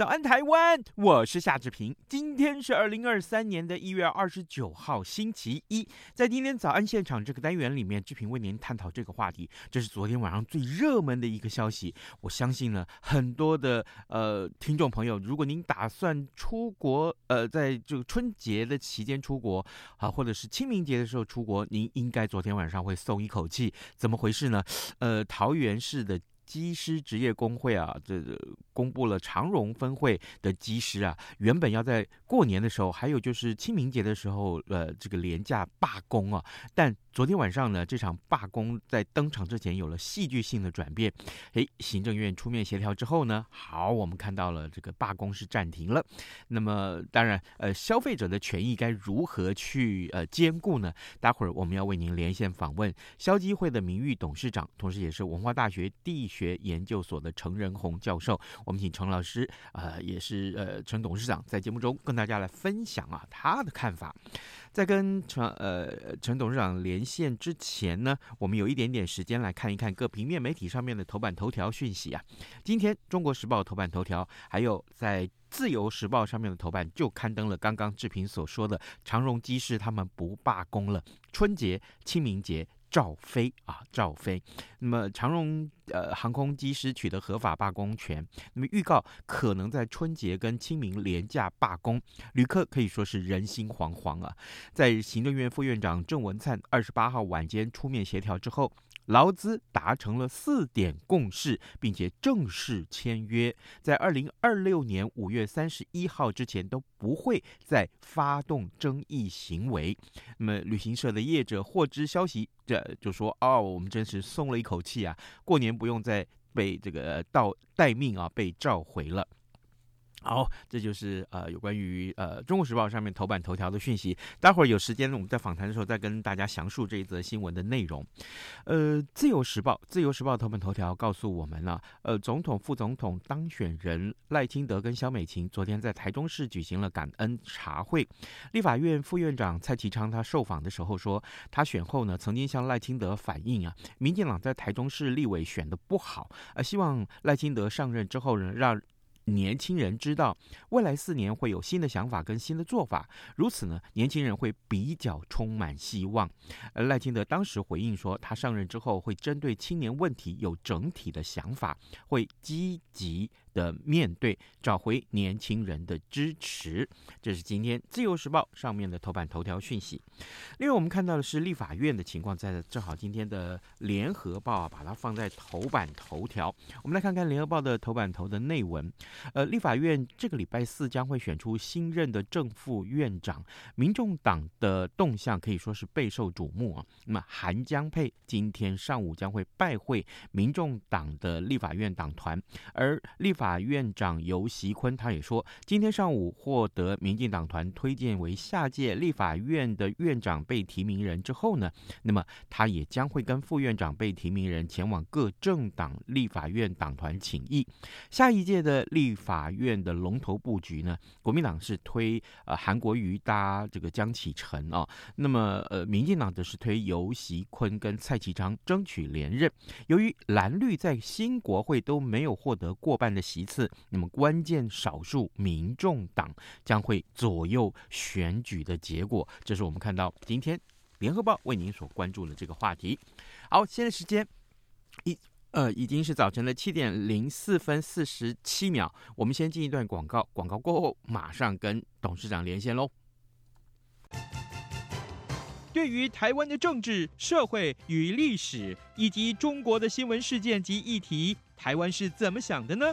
早安，台湾！我是夏志平。今天是二零二三年的一月二十九号，星期一。在今天早安现场这个单元里面，志平为您探讨这个话题。这是昨天晚上最热门的一个消息。我相信呢，很多的呃听众朋友，如果您打算出国，呃，在这个春节的期间出国啊，或者是清明节的时候出国，您应该昨天晚上会松一口气。怎么回事呢？呃，桃园市的。机师职业工会啊，这公布了长荣分会的机师啊，原本要在过年的时候，还有就是清明节的时候，呃，这个廉价罢工啊，但。昨天晚上呢，这场罢工在登场之前有了戏剧性的转变。诶，行政院出面协调之后呢，好，我们看到了这个罢工是暂停了。那么，当然，呃，消费者的权益该如何去呃兼顾呢？待会儿我们要为您连线访问消基会的名誉董事长，同时也是文化大学地学研究所的程仁弘教授。我们请程老师，呃，也是呃程董事长，在节目中跟大家来分享啊他的看法。在跟陈呃陈董事长连线之前呢，我们有一点点时间来看一看各平面媒体上面的头版头条讯息啊。今天《中国时报》头版头条，还有在《自由时报》上面的头版就刊登了刚刚志平所说的长荣机师他们不罢工了，春节、清明节。赵飞啊，赵飞。那么长荣呃航空机师取得合法罢工权，那么预告可能在春节跟清明廉价罢工，旅客可以说是人心惶惶啊。在行政院副院长郑文灿二十八号晚间出面协调之后。劳资达成了四点共识，并且正式签约，在二零二六年五月三十一号之前都不会再发动争议行为。那么，旅行社的业者获知消息，这就说：“哦，我们真是松了一口气啊，过年不用再被这个到待命啊，被召回了。”好，这就是呃有关于呃《中国时报》上面头版头条的讯息。待会儿有时间，我们在访谈的时候再跟大家详述这一则新闻的内容。呃，《自由时报》《自由时报》头版头条告诉我们呢，呃，总统、副总统当选人赖清德跟萧美琴昨天在台中市举行了感恩茶会。立法院副院长蔡其昌他受访的时候说，他选后呢曾经向赖清德反映啊，民进党在台中市立委选的不好，呃，希望赖清德上任之后呢让。年轻人知道未来四年会有新的想法跟新的做法，如此呢，年轻人会比较充满希望。而赖清德当时回应说，他上任之后会针对青年问题有整体的想法，会积极的面对，找回年轻人的支持。这是今天《自由时报》上面的头版头条讯息。另外，我们看到的是立法院的情况，在正好今天的《联合报》啊，把它放在头版头条。我们来看看《联合报》的头版头的内文。呃，立法院这个礼拜四将会选出新任的正副院长，民众党的动向可以说是备受瞩目啊。那么韩江佩今天上午将会拜会民众党的立法院党团，而立法院长游锡坤他也说，今天上午获得民进党团推荐为下届立法院的院长被提名人之后呢，那么他也将会跟副院长被提名人前往各政党立法院党团请益。下一届的立法院的龙头布局呢，国民党是推呃韩国瑜搭这个江启臣啊，那么呃民进党则是推游习坤跟蔡其昌争取连任。由于蓝绿在新国会都没有获得过半的席次，那么关键少数民众党将会左右选举的结果。这是我们看到今天联合报为您所关注的这个话题。好，现在时间一呃已经是早晨的七点零四分四十七秒，我们先进一段广告，广告过后马上跟董事长连线喽。对于台湾的政治、社会与历史，以及中国的新闻事件及议题，台湾是怎么想的呢？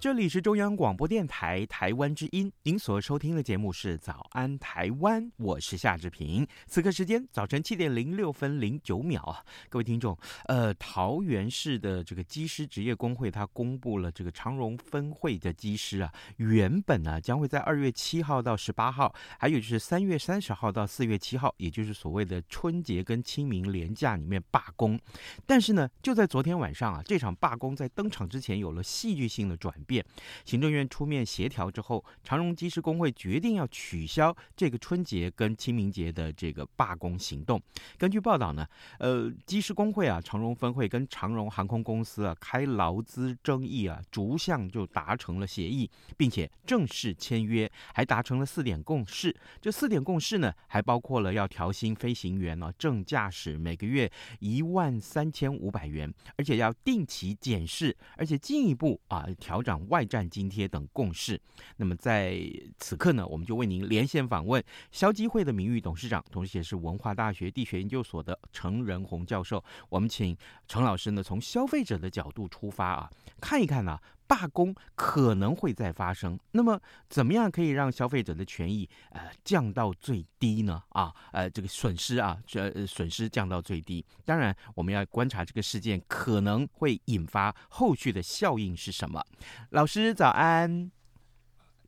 这里是中央广播电台台湾之音，您所收听的节目是《早安台湾》，我是夏志平。此刻时间早晨七点零六分零九秒啊，各位听众，呃，桃园市的这个机师职业工会，它公布了这个长荣分会的机师啊，原本呢将会在二月七号到十八号，还有就是三月三十号到四月七号，也就是所谓的春节跟清明连假里面罢工，但是呢，就在昨天晚上啊，这场罢工在登场之前有了戏剧性的转变。行政院出面协调之后，长荣机师工会决定要取消这个春节跟清明节的这个罢工行动。根据报道呢，呃，机师工会啊，长荣分会跟长荣航空公司啊开劳资争议啊，逐项就达成了协议，并且正式签约，还达成了四点共识。这四点共识呢，还包括了要调薪飞行员啊，正驾驶每个月一万三千五百元，而且要定期检视，而且进一步啊调整。外战津贴等共识。那么在此刻呢，我们就为您连线访问消基会的名誉董事长，同时也是文化大学地学研究所的陈仁宏教授。我们请陈老师呢，从消费者的角度出发啊，看一看呢、罢工可能会再发生，那么怎么样可以让消费者的权益呃降到最低呢？啊，呃，这个损失啊，这、损失降到最低。当然，我们要观察这个事件可能会引发后续的效应是什么。老师早安，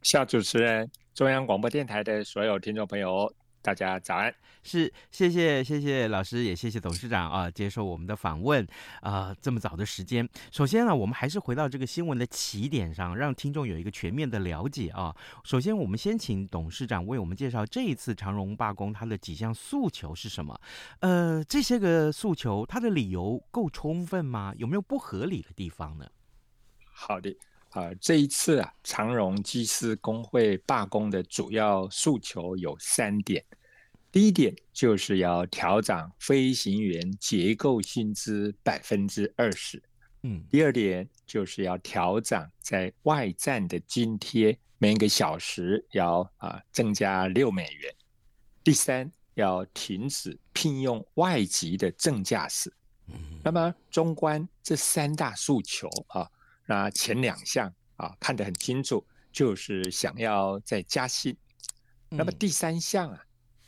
夏主持人，中央广播电台的所有听众朋友。大家早安，是谢谢谢谢老师，也谢谢董事长啊，接受我们的访问啊、呃，这么早的时间。首先呢，我们还是回到这个新闻的起点上，让听众有一个全面的了解啊。首先，我们先请董事长为我们介绍这一次长荣罢工它的几项诉求是什么？呃，这些个诉求它的理由够充分吗？有没有不合理的地方呢？好的。啊、呃，这一次啊，长荣机师工会罢工的主要诉求有三点。第一点就是要调涨飞行员结构薪资百分之二十。嗯。第二点就是要调涨在外站的津贴，每个小时要啊、呃、增加六美元。第三，要停止聘用外籍的正驾驶。嗯。那么，中观这三大诉求啊。那前两项啊，看得很清楚，就是想要再加薪。那么第三项啊，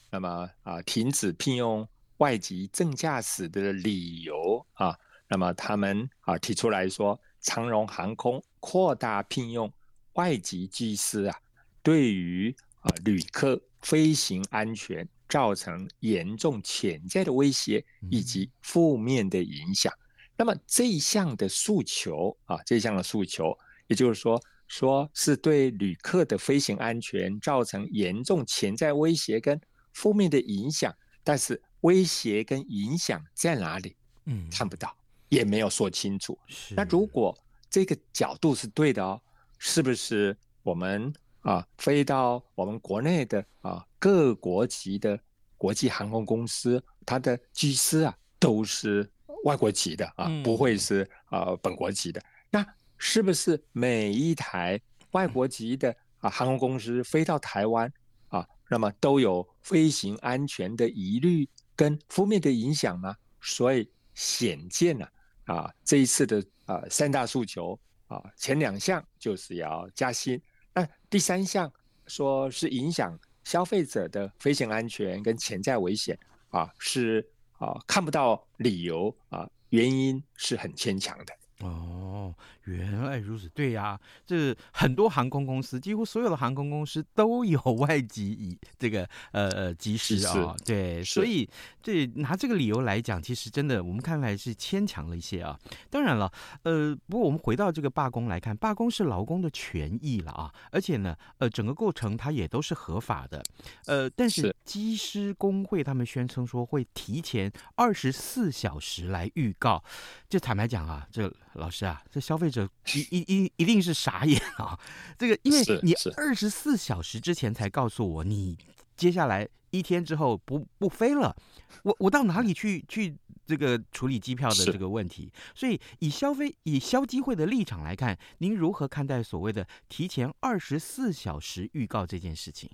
那么啊，停止聘用外籍正驾驶的理由啊，那么他们啊提出来说，长荣航空扩大聘用外籍机师啊，对于啊旅客飞行安全造成严重潜在的威胁以及负面的影响。那么这一项的诉求啊，这一项的诉求，也就是说，说是对旅客的飞行安全造成严重潜在威胁跟负面的影响，但是威胁跟影响在哪里？嗯，看不到，也没有说清楚。那如果这个角度是对的哦，是不是我们啊飞到我们国内的啊各国籍的国际航空公司，它的机师啊都是？外国籍的啊，不会是呃本国籍的。那是不是每一台外国籍的啊航空公司飞到台湾啊，那么都有飞行安全的疑虑跟负面的影响呢？所以显见了啊，这一次的啊三大诉求啊，前两项就是要加薪，那第三项说是影响消费者的飞行安全跟潜在危险啊是。啊，看不到理由啊，原因是很牵强的。哦，哦，原来如此，对呀、啊，这很多航空公司，几乎所有的航空公司都有外籍以这个呃呃机师啊、哦，对，所以这拿这个理由来讲，其实真的我们看来是牵强了一些啊。当然了，呃，不过我们回到这个罢工来看，罢工是劳工的权益了啊，而且呢，呃，整个过程它也都是合法的，呃，但是机师工会他们宣称说会提前二十四小时来预告，就坦白讲啊，这老师啊，这消费者一一一一定是傻眼啊！这个，因为你二十四小时之前才告诉我，你接下来一天之后不不飞了，我我到哪里去去这个处理机票的这个问题？所以以消费以消基会的立场来看，您如何看待所谓的提前二十四小时预告这件事情？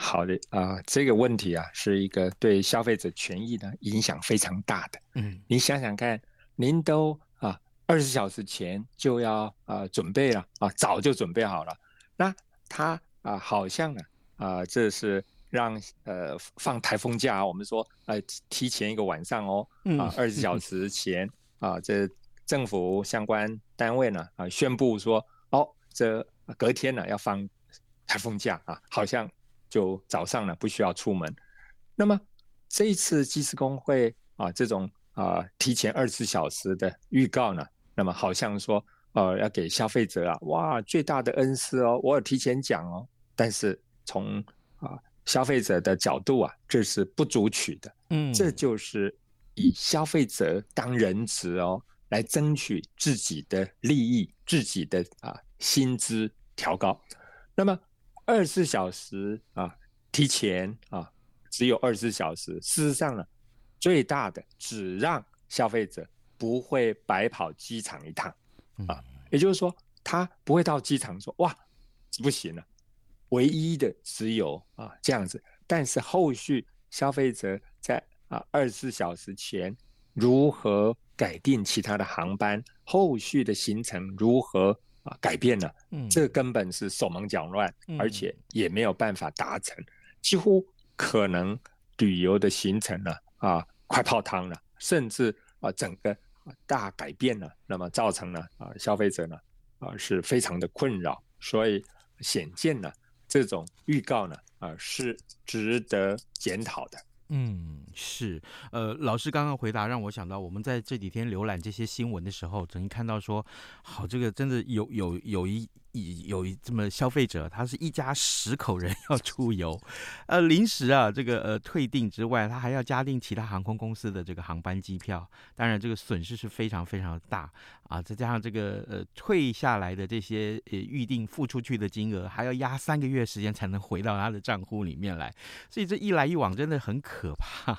好的啊、呃，这个问题啊，是一个对消费者权益呢影响非常大的。嗯，你想想看，您都啊二十小时前就要啊、呃、准备了啊，早就准备好了。那他啊、呃，好像呢啊、呃，这是让呃放台风假，我们说呃提前一个晚上哦，啊二十小时前啊，这政府相关单位呢啊宣布说哦，这隔天呢要放台风假啊，好像。就早上呢不需要出门，那么这一次技师工会啊这种啊提前二十四小时的预告呢，那么好像说呃要给消费者啊哇最大的恩赐哦，我有提前讲哦，但是从啊消费者的角度啊这是不足取的，嗯，这就是以消费者当人质哦来争取自己的利益，自己的啊薪资调高，那么。二十四小时啊，提前啊，只有二十四小时。事实上呢，最大的只让消费者不会白跑机场一趟啊，也就是说，他不会到机场说哇，不行了。唯一的只有啊这样子，但是后续消费者在啊二十四小时前如何改定其他的航班，后续的行程如何？啊，改变了，嗯，这根本是手忙脚乱，嗯，而且也没有办法达成，几乎可能旅游的行程呢，啊，快泡汤了，甚至啊，整个大改变了，那么造成了啊，消费者呢，啊，是非常的困扰，所以显见呢，这种预告呢，啊，是值得检讨的。嗯，是，呃，老师刚刚回答让我想到，我们在这几天浏览这些新闻的时候，曾经看到说，好，这个真的有有有一。有一这么消费者，他是一家十口人要出游，呃，临时啊，这个呃退订之外，他还要加订其他航空公司的这个航班机票，当然这个损失是非常非常大。啊，再加上这个呃退下来的这些呃预定付出去的金额，还要压三个月时间才能回到他的账户里面来，所以这一来一往真的很可怕。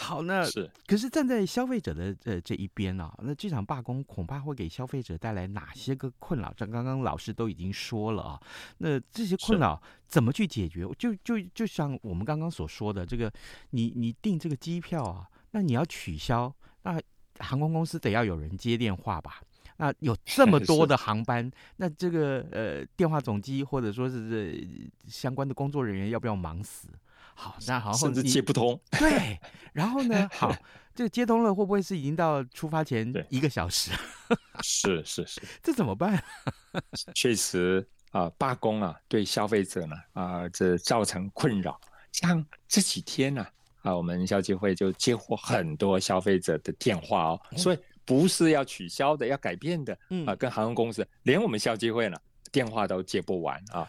好，那是可是站在消费者的呃这一边啊，那这场罢工恐怕会给消费者带来哪些个困扰？这刚刚老师都已经说了啊，那这些困扰怎么去解决？就就就像我们刚刚所说的，这个你你订这个机票啊，那你要取消，那航空公司得要有人接电话吧？那有这么 多的航班，那这个呃电话总机或者说是这相关的工作人员要不要忙死？好，那好，甚至接不通。对，然后呢？好，这接通了，会不会是已经到出发前一个小时？是是是，这怎么办？确实啊，罢工啊，对消费者呢啊，这造成困扰。像这几天呢啊，我们消基会就接获很多消费者的电话哦，所以不是要取消的，要改变的啊，跟航空公司，连我们消基会呢电话都接不完啊。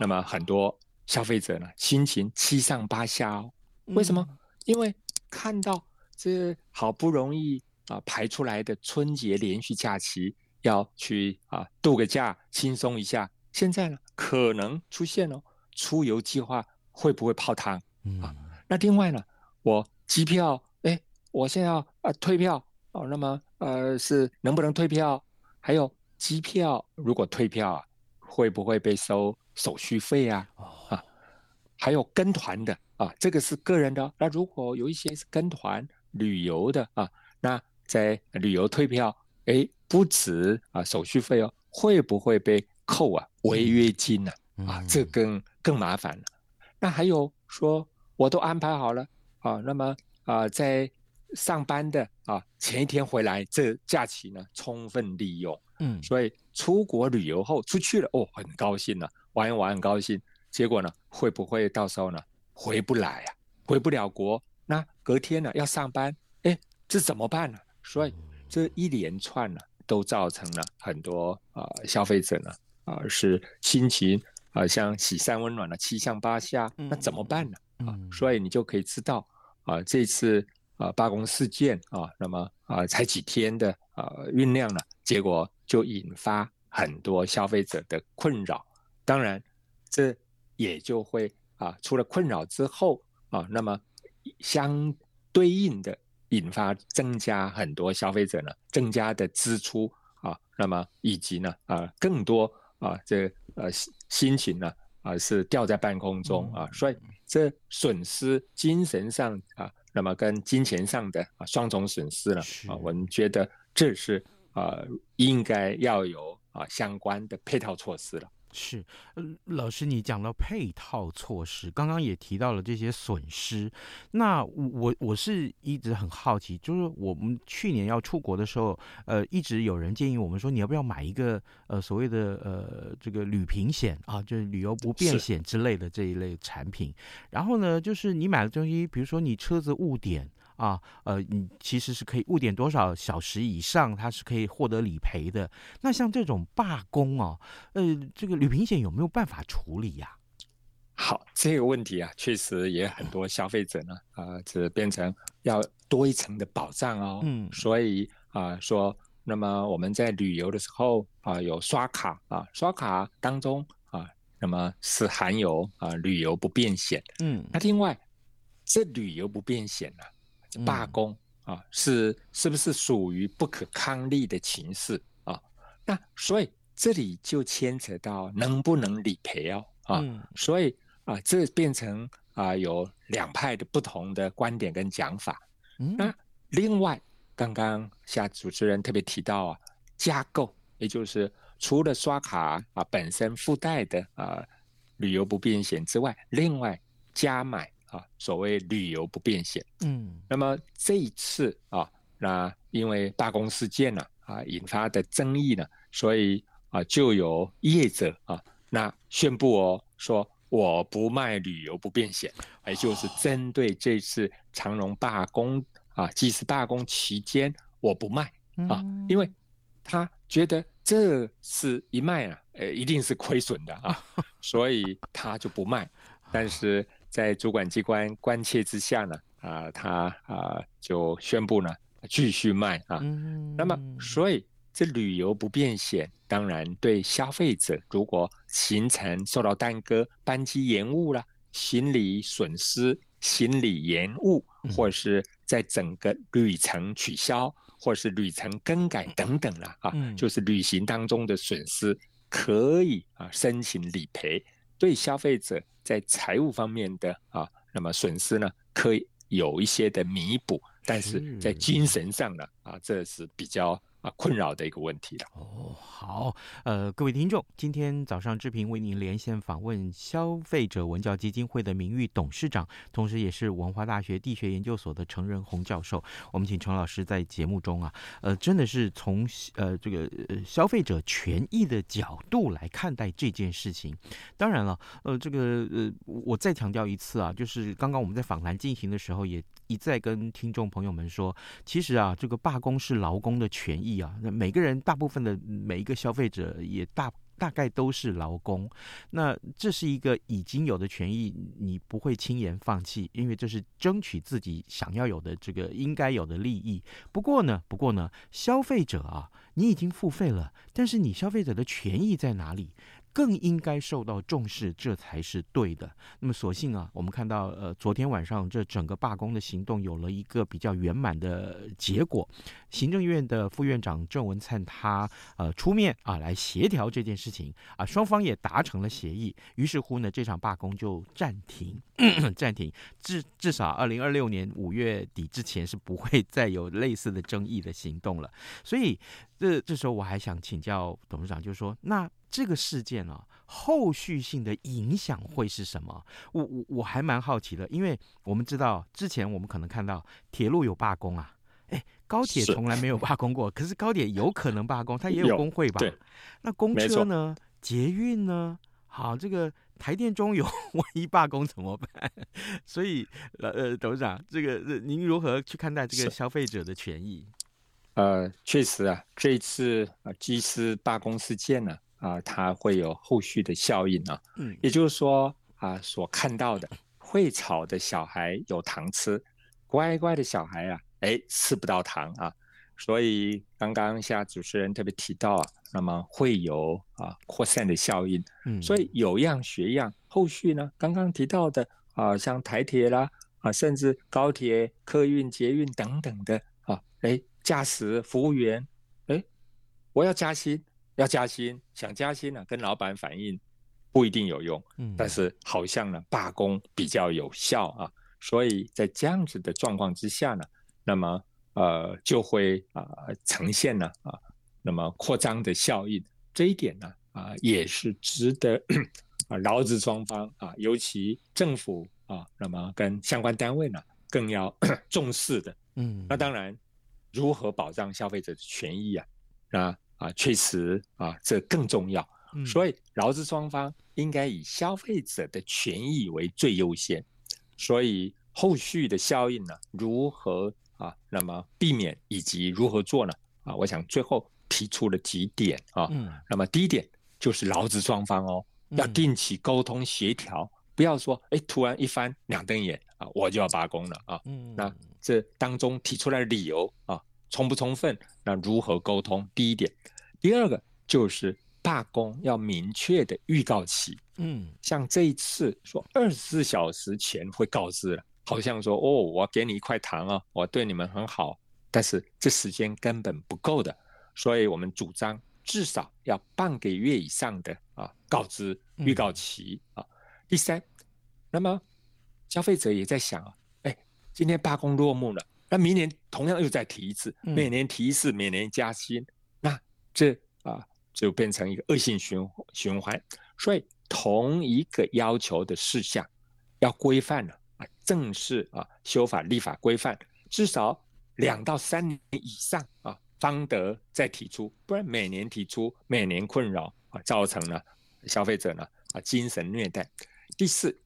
那么很多。消费者呢，心情七上八下哦。为什么？嗯、因为看到这好不容易啊排出来的春节连续假期，要去啊度个假，轻松一下。现在呢，可能出现了出游计划会不会泡汤？嗯、啊，那另外呢，我机票，哎，我现在要啊退票哦。那么呃，是能不能退票？还有机票如果退票啊，会不会被收手续费啊？啊，还有跟团的啊，这个是个人的。那如果有一些是跟团旅游的啊，那在旅游退票，哎，不止啊手续费哦，会不会被扣啊违约金呢？啊，啊，这更更麻烦了。那还有说，我都安排好了啊，那么啊，在上班的啊，前一天回来，这假期呢充分利用。嗯，所以出国旅游后出去了，哦，很高兴了，玩一玩很高兴。结果呢，会不会到时候呢回不来啊？回不了国，那隔天呢要上班，哎，这怎么办呢？所以这一连串呢，都造成了很多啊、呃、消费者呢啊、呃、是心情啊、呃、像喜三温暖的七上八下，那怎么办呢？啊，所以你就可以知道啊，这次啊罢工事件啊，那么啊才几天的啊酝酿了，结果就引发很多消费者的困扰。当然，这也就会啊除了困扰之后啊，那么相对应的引发增加很多消费者呢增加的支出啊，那么以及呢啊更多啊这呃心情呢啊是吊在半空中啊，所以。这损失精神上啊，那么跟金钱上的啊双重损失了啊，我们觉得这是啊应该要有啊相关的配套措施了。是，呃老师，你讲到配套措施，刚刚也提到了这些损失。那我我是一直很好奇，就是我们去年要出国的时候，呃，一直有人建议我们说，你要不要买一个呃所谓的呃这个旅平险啊，就是旅游不便险之类的这一类产品。然后呢，就是你买的东西，比如说你车子误点。啊，呃，你其实是可以误点多少小时以上，它是可以获得理赔的。那像这种罢工哦，呃，这个旅平险有没有办法处理呀？好，这个问题啊，确实也很多消费者呢，啊，只变成要多一层的保障哦。嗯，所以啊，说，那么我们在旅游的时候啊，有刷卡啊，刷卡当中啊，那么是含有啊旅游不便险。嗯，那另外这旅游不便险呢？罢工啊，是是不是属于不可抗力的情势啊？那所以这里就牵扯到能不能理赔哦啊，所以啊，这变成啊有两派的不同的观点跟讲法。那另外，刚刚夏主持人特别提到啊，加购，也就是除了刷卡啊本身附带的啊旅游不便险之外，另外加买。啊，所谓旅游不便险，嗯，那么这一次啊，那因为罢工事件呢，啊，引发的争议呢，所以啊，就有业者啊，那宣布哦，说我不卖旅游不便险，也就是针对这次长荣罢工啊，即使罢工期间我不卖啊，因为他觉得这是一卖啊，呃，一定是亏损的啊，所以他就不卖，但是。在主管机关关切之下呢，啊，他啊就宣布呢继续卖啊。那么，所以这旅游不便险，当然对消费者如果行程受到耽搁、班机延误了、行李损失、行李延误，或者是在整个旅程取消，或是旅程更改等等了啊，就是旅行当中的损失，可以啊申请理赔。对消费者在财务方面的啊，那么损失呢，可以有一些的弥补，但是在精神上呢，啊，这是比较。啊，困扰的一个问题了。哦，好，呃，各位听众，今天早上志平为您连线访问消费者文教基金会的名誉董事长，同时也是文化大学地学研究所的程仁洪教授。我们请程老师在节目中啊，呃，真的是从呃这个呃消费者权益的角度来看待这件事情。当然了，呃，这个呃，我再强调一次啊，就是刚刚我们在访谈进行的时候也。一再跟听众朋友们说，其实啊，这个罢工是劳工的权益啊。那每个人，大部分的每一个消费者也大大概都是劳工。那这是一个已经有的权益，你不会轻言放弃，因为这是争取自己想要有的这个应该有的利益。不过呢，不过呢，消费者啊，你已经付费了，但是你消费者的权益在哪里？更应该受到重视，这才是对的。那么，所幸啊，我们看到，呃，昨天晚上这整个罢工的行动有了一个比较圆满的结果。行政院的副院长郑文灿他呃出面啊来协调这件事情啊，双方也达成了协议。于是乎呢，这场罢工就暂停，暂停，至至少二零二六年五月底之前是不会再有类似的争议的行动了。所以这这时候我还想请教董事长，就是说那。这个事件啊，后续性的影响会是什么？我我我还蛮好奇的，因为我们知道之前我们可能看到铁路有罢工啊，哎，高铁从来没有罢工过，是可是高铁有可能罢工，它也有工会吧？对，那公车呢？捷运呢？好，这个台电中有 万一罢工怎么办？所以呃呃，董事长，这个您如何去看待这个消费者的权益？呃，确实啊，这一次啊机师罢工事件呢，啊，它会有后续的效应啊。嗯，也就是说啊，所看到的会吵的小孩有糖吃，乖乖的小孩啊，哎，吃不到糖啊。所以刚刚像主持人特别提到啊，那么会有啊扩散的效应。嗯，所以有样学样，后续呢，刚刚提到的啊，像台铁啦啊，甚至高铁、客运、捷运等等的啊，哎，驾驶服务员，哎，我要加薪，要加薪，想加薪呢，跟老板反映不一定有用。嗯，但是好像呢，罢工比较有效啊，所以在这样子的状况之下呢，那么。呃，就会啊、呃、呈现呢啊，那么扩张的效应，这一点呢啊、呃、也是值得啊劳资双方啊，尤其政府啊，那么跟相关单位呢更要 重视的。嗯，那当然，如何保障消费者的权益啊？那啊确实啊这更重要。所以劳资双方应该以消费者的权益为最优先。所以后续的效应呢，如何？啊，那么避免以及如何做呢？啊，我想最后提出了几点啊。嗯。那么第一点就是劳资双方哦，要定期沟通协调，嗯、不要说哎突然一翻两瞪眼啊，我就要罢工了啊。嗯。那这当中提出来的理由啊，充不充分？那如何沟通？第一点，第二个就是罢工要明确的预告期。嗯。像这一次说二十四小时前会告知了。好像说哦，我给你一块糖啊，我对你们很好，但是这时间根本不够的，所以我们主张至少要半个月以上的啊告知预告期啊。第三，那么消费者也在想啊，哎，今天罢工落幕了，那明年同样又再提一次，每年提一次，每年加薪，那这啊就变成一个恶性循循环。所以同一个要求的事项要规范了。啊，正式啊，修法立法规范，至少两到三年以上啊，方得再提出，不然每年提出，每年困扰啊，造成了消费者呢啊精神虐待。第四，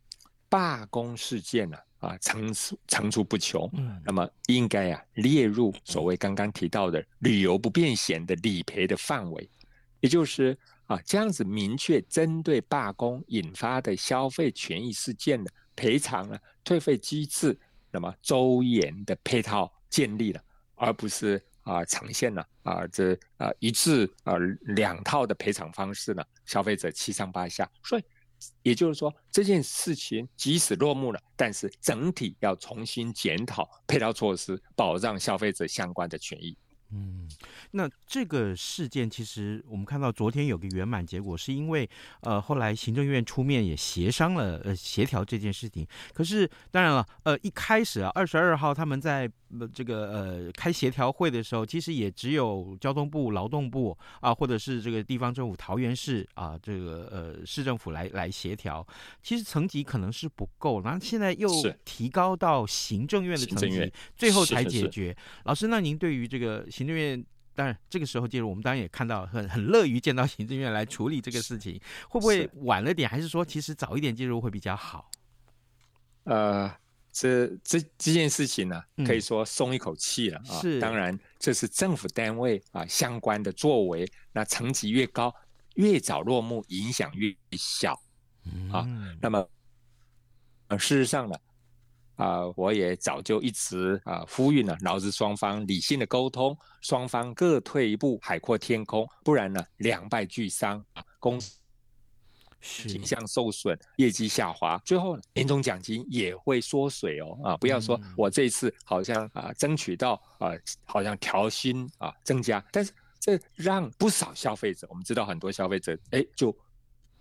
罢工事件呢啊层出层出不穷，嗯，那么应该啊列入所谓刚刚提到的旅游不便险的理赔的范围，也就是啊这样子明确针对罢工引发的消费权益事件的。赔偿了，退费机制，那么周延的配套建立了，而不是啊呈现了啊这啊一致啊两套的赔偿方式呢，消费者七上八下。所以也就是说，这件事情即使落幕了，但是整体要重新检讨配套措施，保障消费者相关的权益。嗯，那这个事件其实我们看到昨天有个圆满结果，是因为呃后来行政院出面也协商了呃协调这件事情。可是当然了，呃一开始啊二十二号他们在这个呃开协调会的时候，其实也只有交通部、劳动部啊，或者是这个地方政府桃园市啊这个呃市政府来来协调，其实层级可能是不够，然后现在又提高到行政院的层级，最后才解决。老师，那您对于这个？行政院当然这个时候介入，我们当然也看到很很乐于见到行政院来处理这个事情，会不会晚了点？还是说其实早一点介入会比较好？呃，这这这件事情呢，可以说松一口气了啊。是，当然这是政府单位啊相关的作为，那层级越高，越早落幕，影响越小啊。那么，呃，事实上呢？啊、呃，我也早就一直啊、呃、呼吁呢，劳资双方理性的沟通，双方各退一步，海阔天空，不然呢两败俱伤啊，公司形象受损，业绩下滑，最后年终奖金也会缩水哦啊！不要说我这次好像啊争取到啊，好像调薪啊增加，但是这让不少消费者，我们知道很多消费者哎就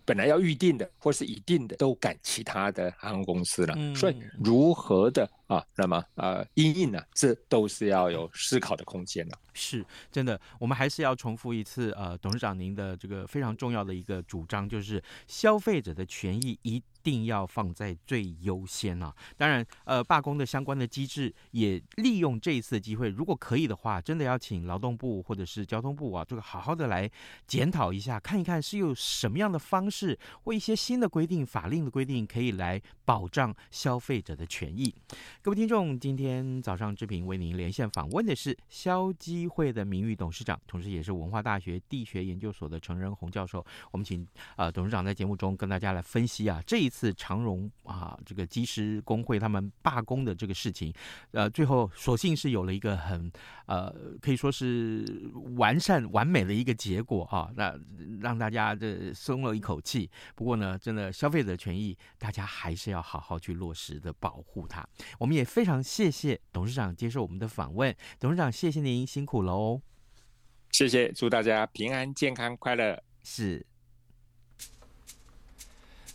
本来要预定的或是已定的都赶其他的航空公司了。嗯、所以如何的啊，那么呃，因应呢，这都是要有思考的空间的。是真的，我们还是要重复一次，呃，董事长您的这个非常重要的一个主张，就是消费者的权益一定要放在最优先啊。当然，呃，罢工的相关的机制也利用这一次的机会，如果可以的话，真的要请劳动部或者是交通部啊，这个好好的来检讨一下，看一看是有什么样的方式或一些新的规定、法令的规定，可以来保障消费者的权益。各位听众，今天早上之平为您连线访问的是消基。会的名誉董事长，同时也是文化大学地学研究所的陈仁弘教授。我们请呃董事长在节目中跟大家来分析啊，这一次长荣啊这个机师工会他们罢工的这个事情，呃，最后所幸是有了一个很呃可以说是完善完美的一个结果啊，那让大家这松了一口气。不过呢，真的消费者权益大家还是要好好去落实的保护它。我们也非常谢谢董事长接受我们的访问，董事长谢谢您辛苦。苦喽，谢谢，祝大家平安、健康、快乐。是，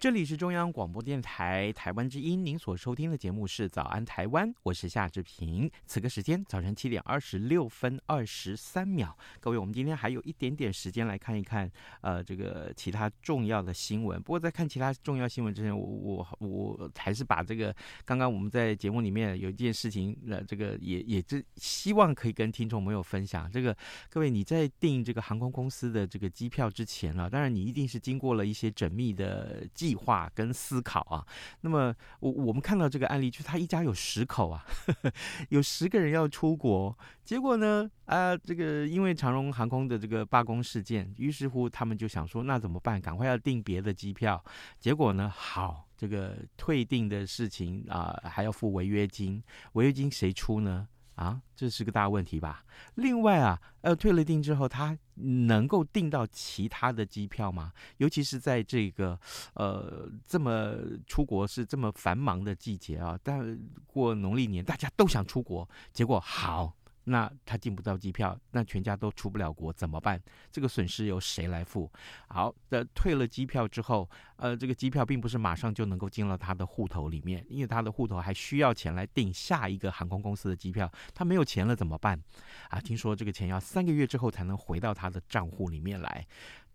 这里是中央广播电台台湾之音，您所收听的节目是《早安台湾》，我是夏志平。此刻时间早晨七点二十六分二十三秒，各位，我们今天还有一点点时间来看一看，呃，这个其他重要的新闻。不过在看其他重要新闻之前，我我我还是把这个刚刚我们在节目里面有一件事情，呃，这个也也是希望可以跟听众朋友分享。这个各位你在订这个航空公司的这个机票之前啊，当然你一定是经过了一些缜密的计计划跟思考啊，那么我我们看到这个案例，就是他一家有十口啊，有十个人要出国，结果呢，啊，这个因为长荣航空的这个罢工事件，于是乎他们就想说，那怎么办？赶快要订别的机票，结果呢，好，这个退订的事情啊，还要付违约金，违约金谁出呢？啊，这是个大问题吧？另外啊，呃，退了订之后，他能够订到其他的机票吗？尤其是在这个呃这么出国是这么繁忙的季节啊，但过农历年大家都想出国，结果好。那他订不到机票，那全家都出不了国，怎么办？这个损失由谁来付？好的，退了机票之后，呃，这个机票并不是马上就能够进到他的户头里面，因为他的户头还需要钱来订下一个航空公司的机票，他没有钱了怎么办？啊，听说这个钱要三个月之后才能回到他的账户里面来。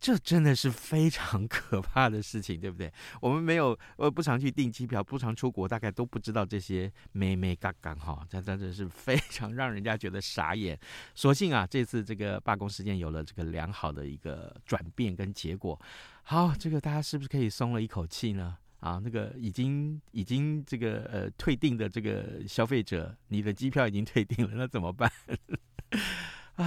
这真的是非常 可怕的事情，对不对？我们没有呃不常去订机票，不常出国，大概都不知道这些眉眉角角哈，这真的是非常 让人家觉得傻眼。所幸啊，这次这个罢工事件有了这个良好的一个转变跟结果。好，这个大家是不是可以松了一口气呢？啊，那个已经已经这个呃退订的这个消费者，你的机票已经退订了，那怎么办？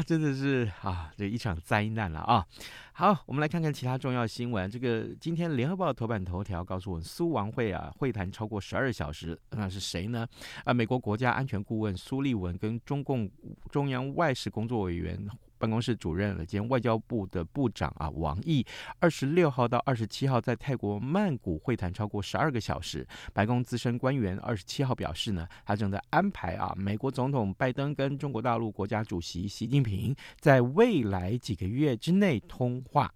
真的是啊，这一场灾难了啊！好，我们来看看其他重要新闻。这个今天《联合报》头版头条告诉我们，苏王会啊会谈超过十二小时，那是谁呢？啊，美国国家安全顾问苏利文跟中共中央外事工作委员。办公室主任兼外交部的部长啊，王毅，二十六号到二十七号在泰国曼谷会谈超过十二个小时。白宫资深官员二十七号表示呢，他正在安排啊，美国总统拜登跟中国大陆国家主席习近平在未来几个月之内通话。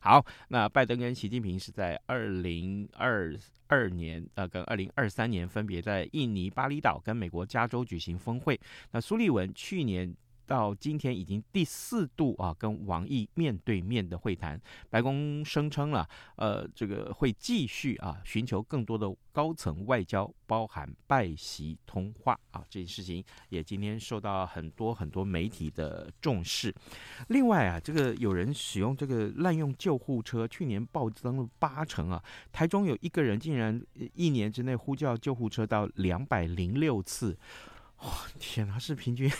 好，那拜登跟习近平是在二零二二年呃，跟二零二三年分别在印尼巴厘岛跟美国加州举行峰会。那苏利文去年。到今天已经第四度啊，跟王毅面对面的会谈。白宫声称了，呃，这个会继续啊，寻求更多的高层外交，包含拜习通话啊，这件事情也今天受到很多很多媒体的重视。另外啊，这个有人使用这个滥用救护车，去年暴增了八成啊。台中有一个人竟然一年之内呼叫救护车到两百零六次，哇，天哪，是平均。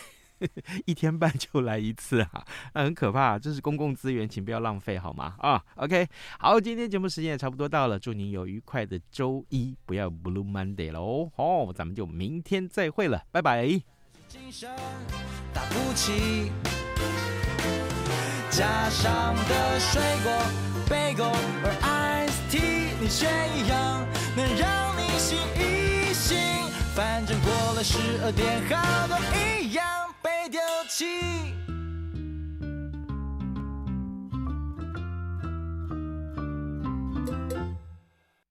一天半就来一次啊，那很可怕，这是公共资源，请不要浪费好吗？啊，OK，好，今天节目时间也差不多到了，祝您有愉快的周一，不要 Blue Monday 喽，哦，咱们就明天再会了，拜拜。打不起，加上的水果、贝果和 Ice Tea，你选一样能让你醒一醒，反正过了十二点，好多一样被丢弃。